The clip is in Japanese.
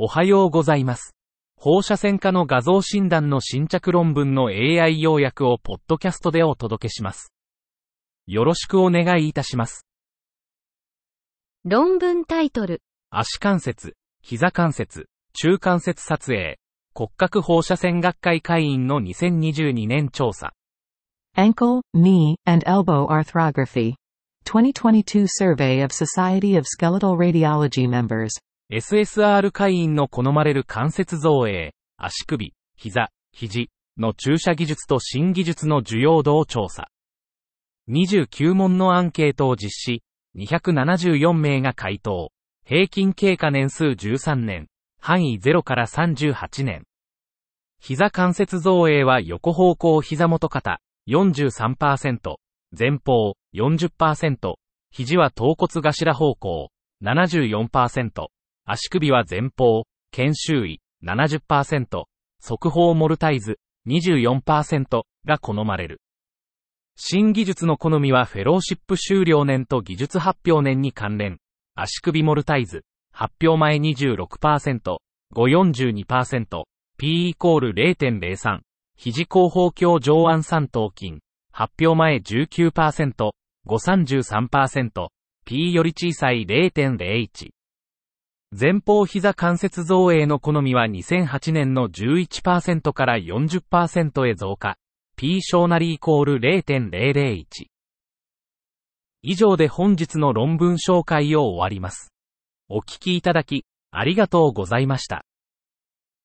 おはようございます。放射線科の画像診断の新着論文の AI 要約をポッドキャストでお届けします。よろしくお願いいたします。論文タイトル、足関節、膝関節、中関節撮影、骨格放射線学会会員の2022年調査。Ankle, knee, and elbow arthrography. 2022 survey of Society of Skeletal Radiology members. SSR 会員の好まれる関節造影、足首、膝、肘の注射技術と新技術の需要度を調査。29問のアンケートを実施、274名が回答。平均経過年数13年、範囲0から38年。膝関節造影は横方向膝元肩43%、前方。40%、肘は頭骨頭方向。74%、足首は前方、肩周囲70%、側方モルタイズ24%が好まれる。新技術の好みはフェローシップ修了年と技術発表年に関連。足首モルタイズ、発表前26%、542%、P イコール0.03、肘後方鏡上腕三頭筋、発表前19%、533%、P より小さい0.01。前方膝関節造影の好みは2008年の11%から40%へ増加。P 小なりイコール0.001。以上で本日の論文紹介を終わります。お聞きいただき、ありがとうございました。